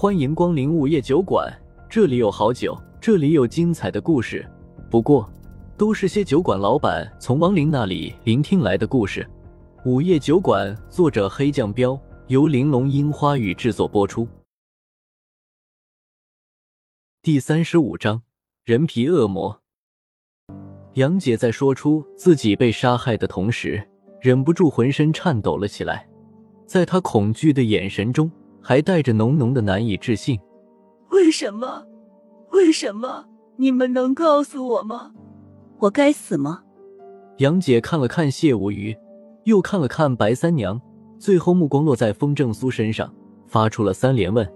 欢迎光临午夜酒馆，这里有好酒，这里有精彩的故事。不过，都是些酒馆老板从亡灵那里聆听来的故事。午夜酒馆，作者黑酱标，由玲珑樱花雨制作播出。第三十五章，人皮恶魔。杨姐在说出自己被杀害的同时，忍不住浑身颤抖了起来。在她恐惧的眼神中，还带着浓浓的难以置信。为什么？为什么？你们能告诉我吗？我该死吗？杨姐看了看谢无鱼，又看了看白三娘，最后目光落在风正苏身上，发出了三连问。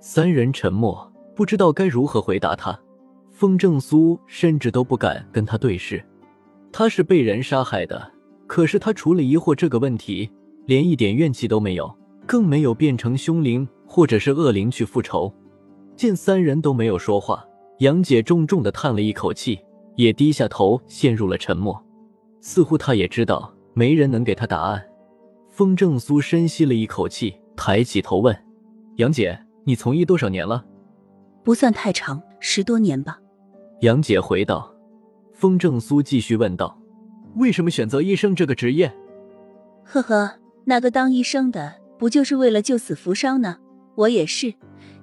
三人沉默，不知道该如何回答他。风正苏甚至都不敢跟他对视。他是被人杀害的，可是他除了疑惑这个问题，连一点怨气都没有，更没有变成凶灵或者是恶灵去复仇。见三人都没有说话，杨姐重重的叹了一口气，也低下头陷入了沉默。似乎她也知道没人能给她答案。风正苏深吸了一口气，抬起头问：“杨姐，你从医多少年了？”“不算太长，十多年吧。”杨姐回道，风正苏继续问道：“为什么选择医生这个职业？”“呵呵，那个当医生的不就是为了救死扶伤呢？我也是，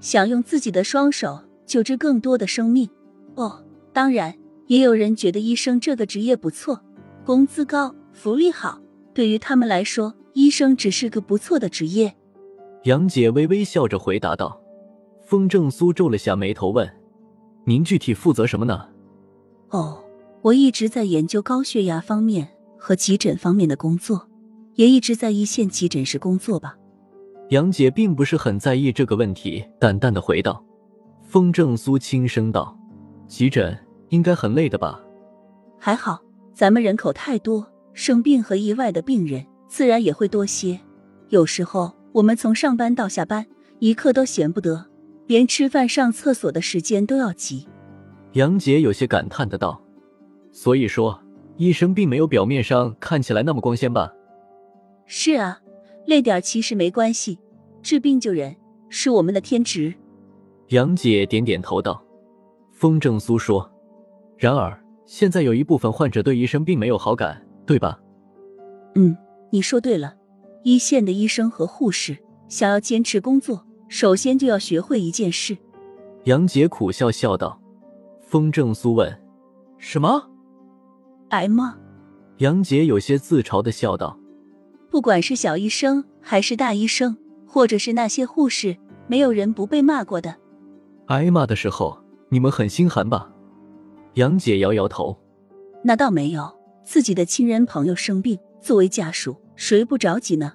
想用自己的双手救治更多的生命。哦，当然，也有人觉得医生这个职业不错，工资高，福利好，对于他们来说，医生只是个不错的职业。”杨姐微微笑着回答道。风正苏皱了下眉头问。您具体负责什么呢？哦，我一直在研究高血压方面和急诊方面的工作，也一直在一线急诊室工作吧。杨姐并不是很在意这个问题，淡淡的回道。风正苏轻声道：“急诊应该很累的吧？”还好，咱们人口太多，生病和意外的病人自然也会多些。有时候我们从上班到下班，一刻都闲不得。连吃饭、上厕所的时间都要急，杨姐有些感叹的道：“所以说，医生并没有表面上看起来那么光鲜吧？”“是啊，累点其实没关系，治病救人是我们的天职。”杨姐点点头道。风正苏说：“然而，现在有一部分患者对医生并没有好感，对吧？”“嗯，你说对了，一线的医生和护士想要坚持工作。”首先就要学会一件事。杨姐苦笑笑道。风正苏问：“什么？挨骂？”杨姐有些自嘲的笑道：“不管是小医生还是大医生，或者是那些护士，没有人不被骂过的。挨骂的时候，你们很心寒吧？”杨姐摇摇头：“那倒没有，自己的亲人朋友生病，作为家属，谁不着急呢？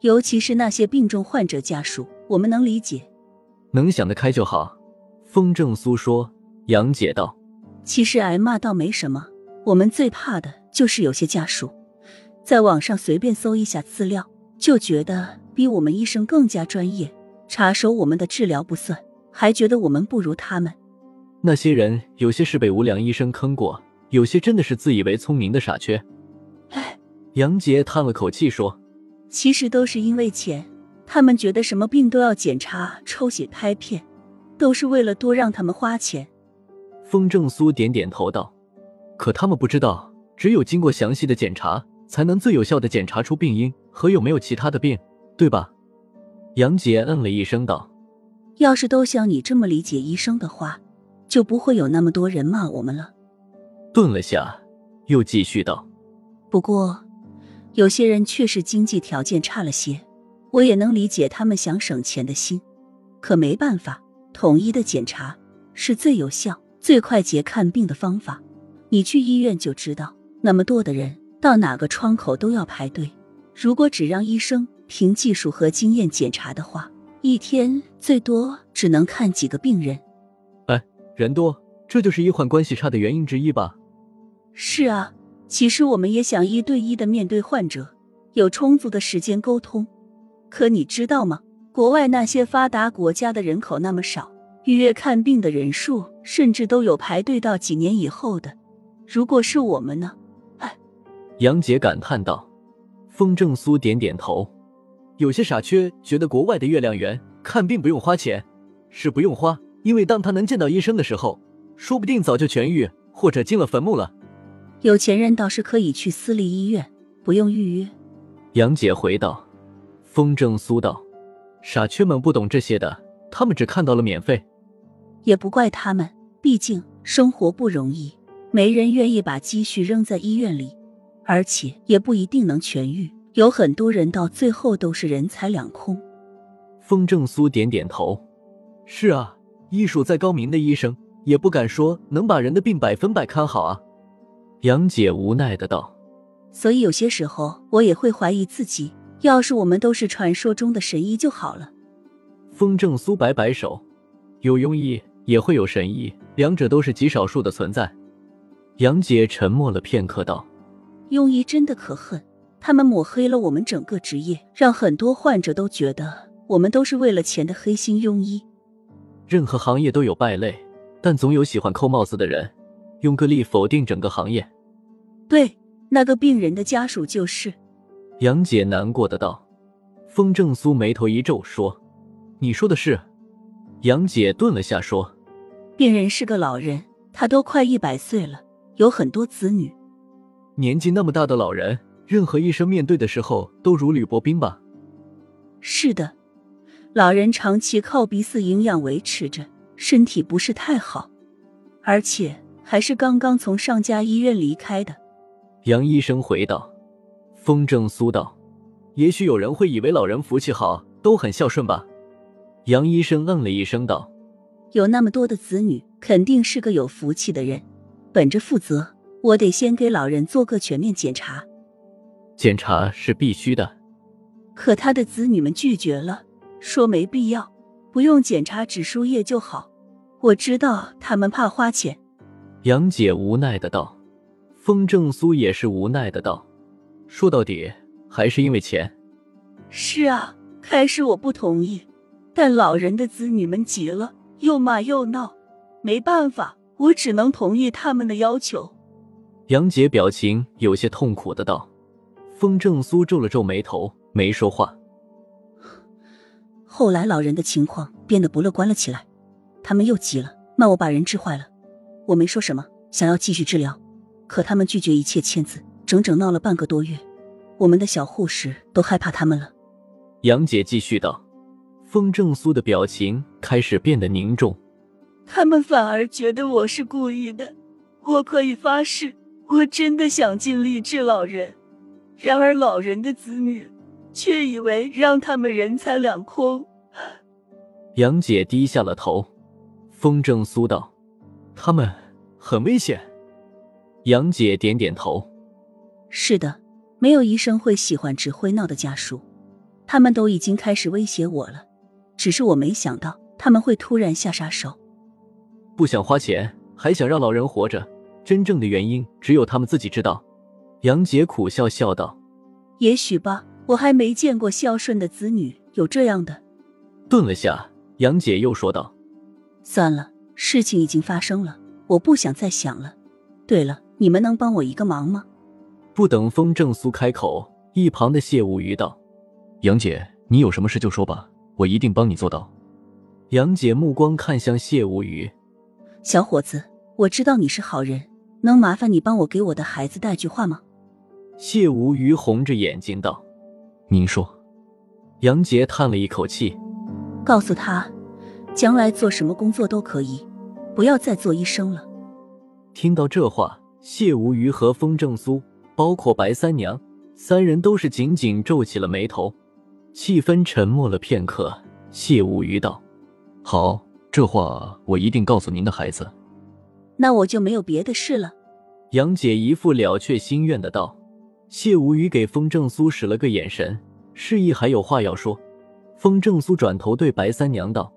尤其是那些病重患者家属。”我们能理解，能想得开就好。风正苏说。杨姐道：“其实挨骂倒没什么，我们最怕的就是有些家属，在网上随便搜一下资料，就觉得比我们医生更加专业，插手我们的治疗不算，还觉得我们不如他们。那些人有些是被无良医生坑过，有些真的是自以为聪明的傻缺。”哎，杨杰叹了口气说：“其实都是因为钱。”他们觉得什么病都要检查、抽血、拍片，都是为了多让他们花钱。风正苏点点头道：“可他们不知道，只有经过详细的检查，才能最有效的检查出病因和有没有其他的病，对吧？”杨姐嗯了一声道：“要是都像你这么理解医生的话，就不会有那么多人骂我们了。”顿了下，又继续道：“不过，有些人确实经济条件差了些。”我也能理解他们想省钱的心，可没办法，统一的检查是最有效、最快捷看病的方法。你去医院就知道，那么多的人到哪个窗口都要排队。如果只让医生凭技术和经验检查的话，一天最多只能看几个病人。哎，人多，这就是医患关系差的原因之一吧？是啊，其实我们也想一对一的面对患者，有充足的时间沟通。可你知道吗？国外那些发达国家的人口那么少，预约看病的人数甚至都有排队到几年以后的。如果是我们呢？哎，杨姐感叹道。风正苏点点头。有些傻缺觉得国外的月亮圆，看病不用花钱。是不用花，因为当他能见到医生的时候，说不定早就痊愈，或者进了坟墓了。有钱人倒是可以去私立医院，不用预约。杨姐回道。风正苏道：“傻缺们不懂这些的，他们只看到了免费。也不怪他们，毕竟生活不容易，没人愿意把积蓄扔在医院里，而且也不一定能痊愈。有很多人到最后都是人财两空。”风正苏点点头：“是啊，医术再高明的医生，也不敢说能把人的病百分百看好啊。”杨姐无奈的道：“所以有些时候，我也会怀疑自己。”要是我们都是传说中的神医就好了。风正苏摆摆手，有庸医也会有神医，两者都是极少数的存在。杨姐沉默了片刻，道：“庸医真的可恨，他们抹黑了我们整个职业，让很多患者都觉得我们都是为了钱的黑心庸医。任何行业都有败类，但总有喜欢扣帽子的人，用个例否定整个行业。对，那个病人的家属就是。”杨姐难过的道：“风正苏眉头一皱，说：‘你说的是？’杨姐顿了下，说：‘病人是个老人，他都快一百岁了，有很多子女。年纪那么大的老人，任何医生面对的时候都如履薄冰吧？’是的，老人长期靠鼻饲营养维持着，身体不是太好，而且还是刚刚从上家医院离开的。”杨医生回道。风正苏道：“也许有人会以为老人福气好，都很孝顺吧？”杨医生嗯了一声道：“有那么多的子女，肯定是个有福气的人。本着负责，我得先给老人做个全面检查。检查是必须的，可他的子女们拒绝了，说没必要，不用检查，只输液就好。我知道他们怕花钱。”杨姐无奈的道：“风正苏也是无奈的道。”说到底还是因为钱。是啊，开始我不同意，但老人的子女们急了，又骂又闹，没办法，我只能同意他们的要求。杨姐表情有些痛苦的道：“风正苏皱了皱眉头，没说话。”后来老人的情况变得不乐观了起来，他们又急了，骂我把人治坏了。我没说什么，想要继续治疗，可他们拒绝一切签字。整整闹了半个多月，我们的小护士都害怕他们了。杨姐继续道：“风正苏的表情开始变得凝重，他们反而觉得我是故意的。我可以发誓，我真的想尽力治老人。然而老人的子女却以为让他们人财两空。”杨姐低下了头。风正苏道：“他们很危险。”杨姐点点头。是的，没有医生会喜欢只会闹的家属，他们都已经开始威胁我了，只是我没想到他们会突然下杀手。不想花钱，还想让老人活着，真正的原因只有他们自己知道。杨姐苦笑笑道：“也许吧，我还没见过孝顺的子女有这样的。”顿了下，杨姐又说道：“算了，事情已经发生了，我不想再想了。对了，你们能帮我一个忙吗？”不等风正苏开口，一旁的谢无鱼道：“杨姐，你有什么事就说吧，我一定帮你做到。”杨姐目光看向谢无鱼：“小伙子，我知道你是好人，能麻烦你帮我给我的孩子带句话吗？”谢无鱼红着眼睛道：“您说。”杨杰叹了一口气：“告诉他，将来做什么工作都可以，不要再做医生了。”听到这话，谢无鱼和风正苏。包括白三娘，三人都是紧紧皱起了眉头，气氛沉默了片刻。谢无鱼道：“好，这话我一定告诉您的孩子。”那我就没有别的事了。杨姐一副了却心愿的道。谢无鱼给风正苏使了个眼神，示意还有话要说。风正苏转头对白三娘道：“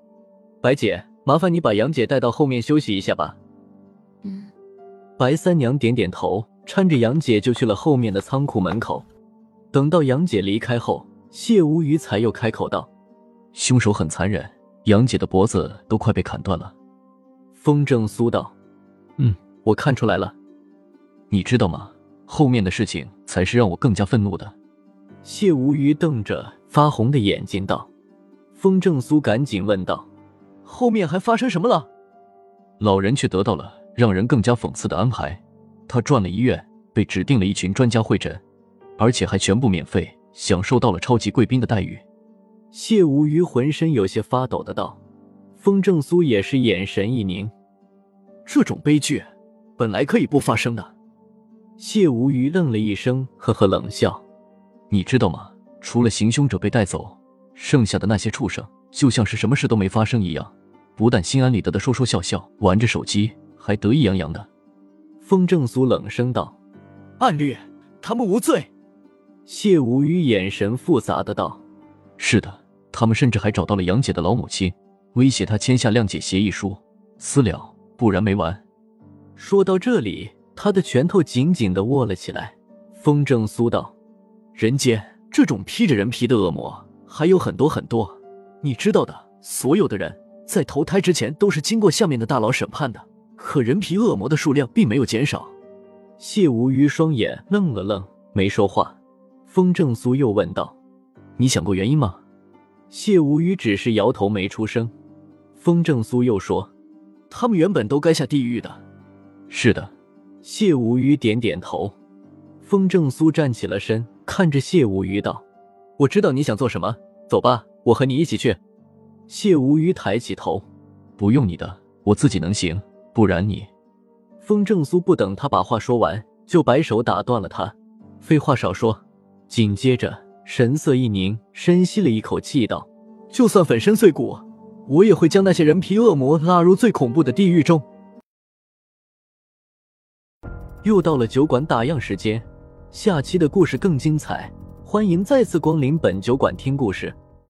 白姐，麻烦你把杨姐带到后面休息一下吧。”嗯。白三娘点点头。搀着杨姐就去了后面的仓库门口。等到杨姐离开后，谢无鱼才又开口道：“凶手很残忍，杨姐的脖子都快被砍断了。”风正苏道：“嗯，我看出来了。你知道吗？后面的事情才是让我更加愤怒的。”谢无鱼瞪着发红的眼睛道：“风正苏，赶紧问道：‘后面还发生什么了？老人却得到了让人更加讽刺的安排，他转了医院，被指定了一群专家会诊，而且还全部免费，享受到了超级贵宾的待遇。谢无虞浑身有些发抖的道：“风正苏也是眼神一凝，这种悲剧本来可以不发生的。”谢无虞愣了一声，呵呵冷笑：“你知道吗？除了行凶者被带走，剩下的那些畜生就像是什么事都没发生一样。”不但心安理得的说说笑笑，玩着手机，还得意洋洋的。风正苏冷声道：“暗律，他们无罪。”谢无虞眼神复杂的道：“是的，他们甚至还找到了杨姐的老母亲，威胁她签下谅解协议书，私了，不然没完。”说到这里，他的拳头紧紧的握了起来。风正苏道：“人间这种披着人皮的恶魔还有很多很多，你知道的，所有的人。”在投胎之前都是经过下面的大佬审判的，可人皮恶魔的数量并没有减少。谢无虞双眼愣了愣，没说话。风正苏又问道：“你想过原因吗？”谢无虞只是摇头没出声。风正苏又说：“他们原本都该下地狱的。”是的，谢无虞点点头。风正苏站起了身，看着谢无虞道：“我知道你想做什么，走吧，我和你一起去。”谢无虞抬起头，不用你的，我自己能行。不然你……风正苏不等他把话说完，就摆手打断了他。废话少说。紧接着神色一凝，深吸了一口气，道：“就算粉身碎骨，我也会将那些人皮恶魔拉入最恐怖的地狱中。”又到了酒馆打烊时间，下期的故事更精彩，欢迎再次光临本酒馆听故事。